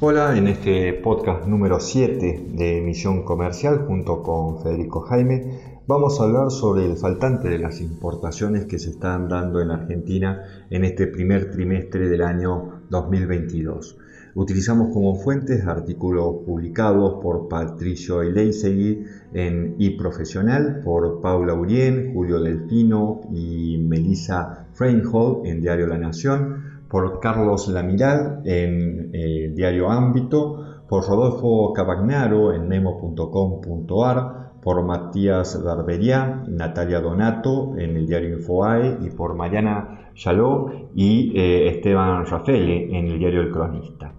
Hola, en este podcast número 7 de Misión Comercial junto con Federico Jaime vamos a hablar sobre el faltante de las importaciones que se están dando en Argentina en este primer trimestre del año 2022. Utilizamos como fuentes artículos publicados por Patricio Eleisegui en iProfesional, por Paula Urien, Julio Delfino y Melissa Freinhold en Diario La Nación, por Carlos Lamiral en eh, Diario Ámbito, por Rodolfo Cavagnaro en memo.com.ar, por Matías Barbería, Natalia Donato en el diario Infoae y por Mariana Chaló y eh, Esteban Rafele en el diario El Cronista.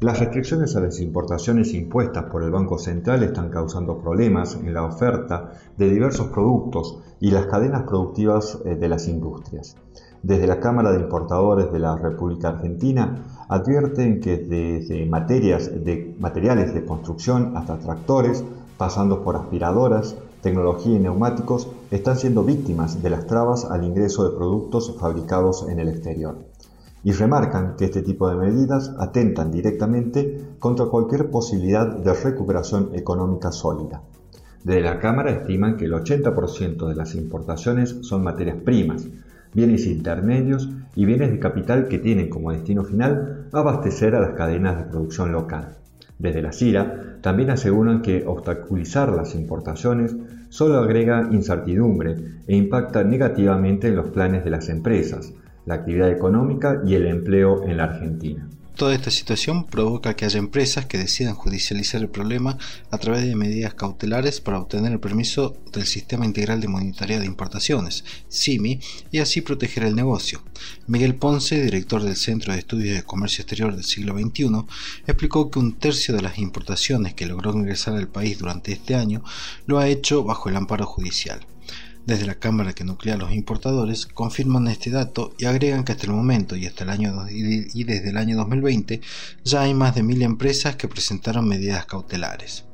Las restricciones a las importaciones impuestas por el Banco Central están causando problemas en la oferta de diversos productos y las cadenas productivas eh, de las industrias. Desde la Cámara de Importadores de la República Argentina advierten que desde materiales de construcción hasta tractores, pasando por aspiradoras, tecnología y neumáticos, están siendo víctimas de las trabas al ingreso de productos fabricados en el exterior y remarcan que este tipo de medidas atentan directamente contra cualquier posibilidad de recuperación económica sólida. Desde la Cámara estiman que el 80% de las importaciones son materias primas, bienes intermedios y bienes de capital que tienen como destino final abastecer a las cadenas de producción local. Desde la CIRA también aseguran que obstaculizar las importaciones solo agrega incertidumbre e impacta negativamente en los planes de las empresas, la actividad económica y el empleo en la Argentina. Toda esta situación provoca que haya empresas que decidan judicializar el problema a través de medidas cautelares para obtener el permiso del Sistema Integral de Monitoreo de Importaciones, SIMI, y así proteger el negocio. Miguel Ponce, director del Centro de Estudios de Comercio Exterior del siglo XXI, explicó que un tercio de las importaciones que logró ingresar al país durante este año lo ha hecho bajo el amparo judicial. Desde la Cámara que nuclea a los importadores confirman este dato y agregan que hasta el momento y hasta el año y desde el año 2020 ya hay más de mil empresas que presentaron medidas cautelares.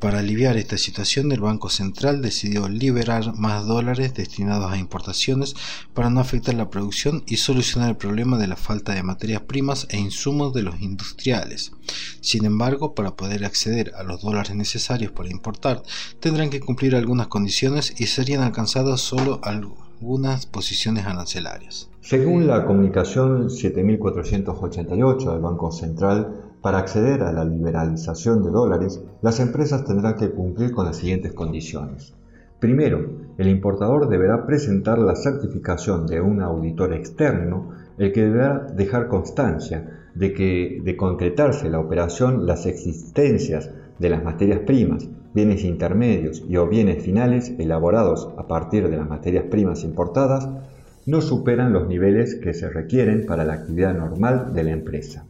Para aliviar esta situación, el Banco Central decidió liberar más dólares destinados a importaciones para no afectar la producción y solucionar el problema de la falta de materias primas e insumos de los industriales. Sin embargo, para poder acceder a los dólares necesarios para importar, tendrán que cumplir algunas condiciones y serían alcanzadas solo algunas posiciones arancelarias. Según la comunicación 7488 del Banco Central, para acceder a la liberalización de dólares, las empresas tendrán que cumplir con las siguientes condiciones. Primero, el importador deberá presentar la certificación de un auditor externo, el que deberá dejar constancia de que, de concretarse la operación, las existencias de las materias primas, bienes intermedios y o bienes finales elaborados a partir de las materias primas importadas, no superan los niveles que se requieren para la actividad normal de la empresa.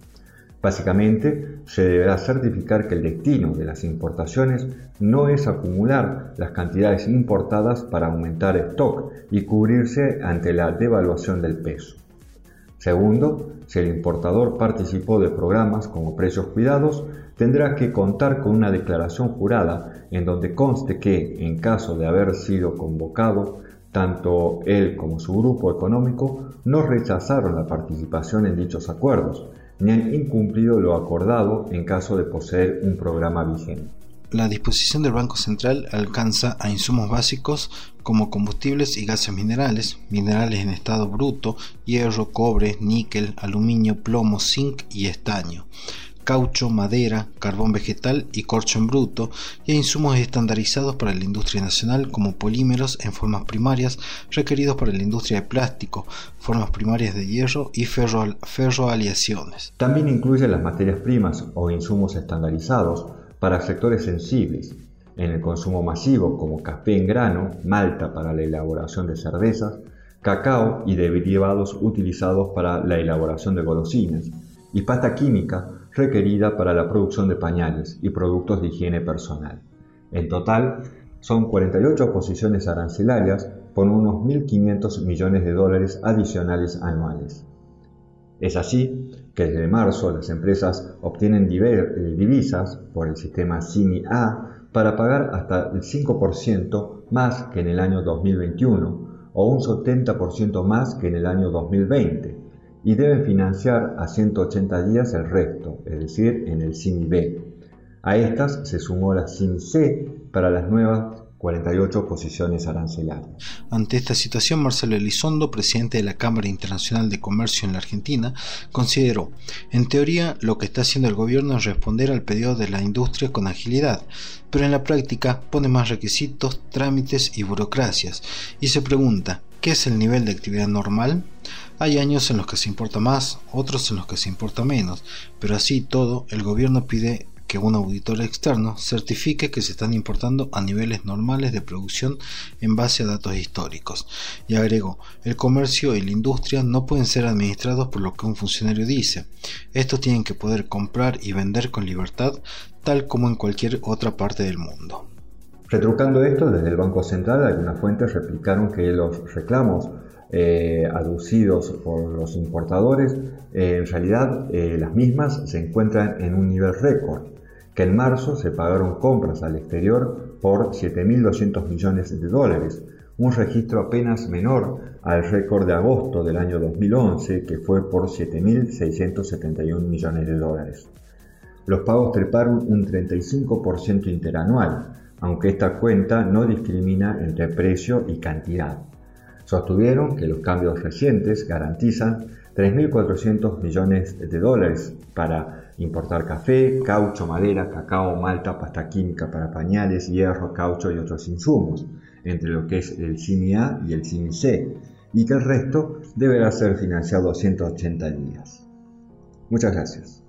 Básicamente, se deberá certificar que el destino de las importaciones no es acumular las cantidades importadas para aumentar el stock y cubrirse ante la devaluación del peso. Segundo, si el importador participó de programas como precios cuidados, tendrá que contar con una declaración jurada en donde conste que, en caso de haber sido convocado, tanto él como su grupo económico no rechazaron la participación en dichos acuerdos, ni han incumplido lo acordado en caso de poseer un programa vigente. La disposición del Banco Central alcanza a insumos básicos como combustibles y gases minerales, minerales en estado bruto, hierro, cobre, níquel, aluminio, plomo, zinc y estaño, caucho, madera, carbón vegetal y corcho en bruto, y a insumos estandarizados para la industria nacional como polímeros en formas primarias requeridos para la industria de plástico, formas primarias de hierro y ferro, ferroaleaciones. También incluye las materias primas o insumos estandarizados para sectores sensibles, en el consumo masivo como café en grano, malta para la elaboración de cervezas, cacao y derivados utilizados para la elaboración de golosinas, y pasta química requerida para la producción de pañales y productos de higiene personal. En total, son 48 posiciones arancelarias con unos 1.500 millones de dólares adicionales anuales. Es así que desde marzo las empresas obtienen eh, divisas por el sistema CINI-A para pagar hasta el 5% más que en el año 2021 o un 70% más que en el año 2020 y deben financiar a 180 días el resto, es decir, en el CIMI B. A estas se sumó la CIMI C para las nuevas 48 posiciones arancelarias. Ante esta situación, Marcelo Elizondo, presidente de la Cámara Internacional de Comercio en la Argentina, consideró, en teoría, lo que está haciendo el gobierno es responder al pedido de la industria con agilidad, pero en la práctica pone más requisitos, trámites y burocracias, y se pregunta, ¿qué es el nivel de actividad normal? Hay años en los que se importa más, otros en los que se importa menos, pero así todo, el gobierno pide que un auditor externo certifique que se están importando a niveles normales de producción en base a datos históricos. Y agregó, el comercio y la industria no pueden ser administrados por lo que un funcionario dice. Estos tienen que poder comprar y vender con libertad, tal como en cualquier otra parte del mundo. Retrucando esto, desde el Banco Central algunas fuentes replicaron que los reclamos eh, aducidos por los importadores, eh, en realidad eh, las mismas se encuentran en un nivel récord que en marzo se pagaron compras al exterior por 7.200 millones de dólares, un registro apenas menor al récord de agosto del año 2011, que fue por 7.671 millones de dólares. Los pagos treparon un 35% interanual, aunque esta cuenta no discrimina entre precio y cantidad. Sostuvieron que los cambios recientes garantizan 3.400 millones de dólares para importar café, caucho, madera, cacao, malta, pasta química para pañales, hierro, caucho y otros insumos, entre lo que es el CIMI A y el CIMI C, y que el resto deberá ser financiado a 180 días. Muchas gracias.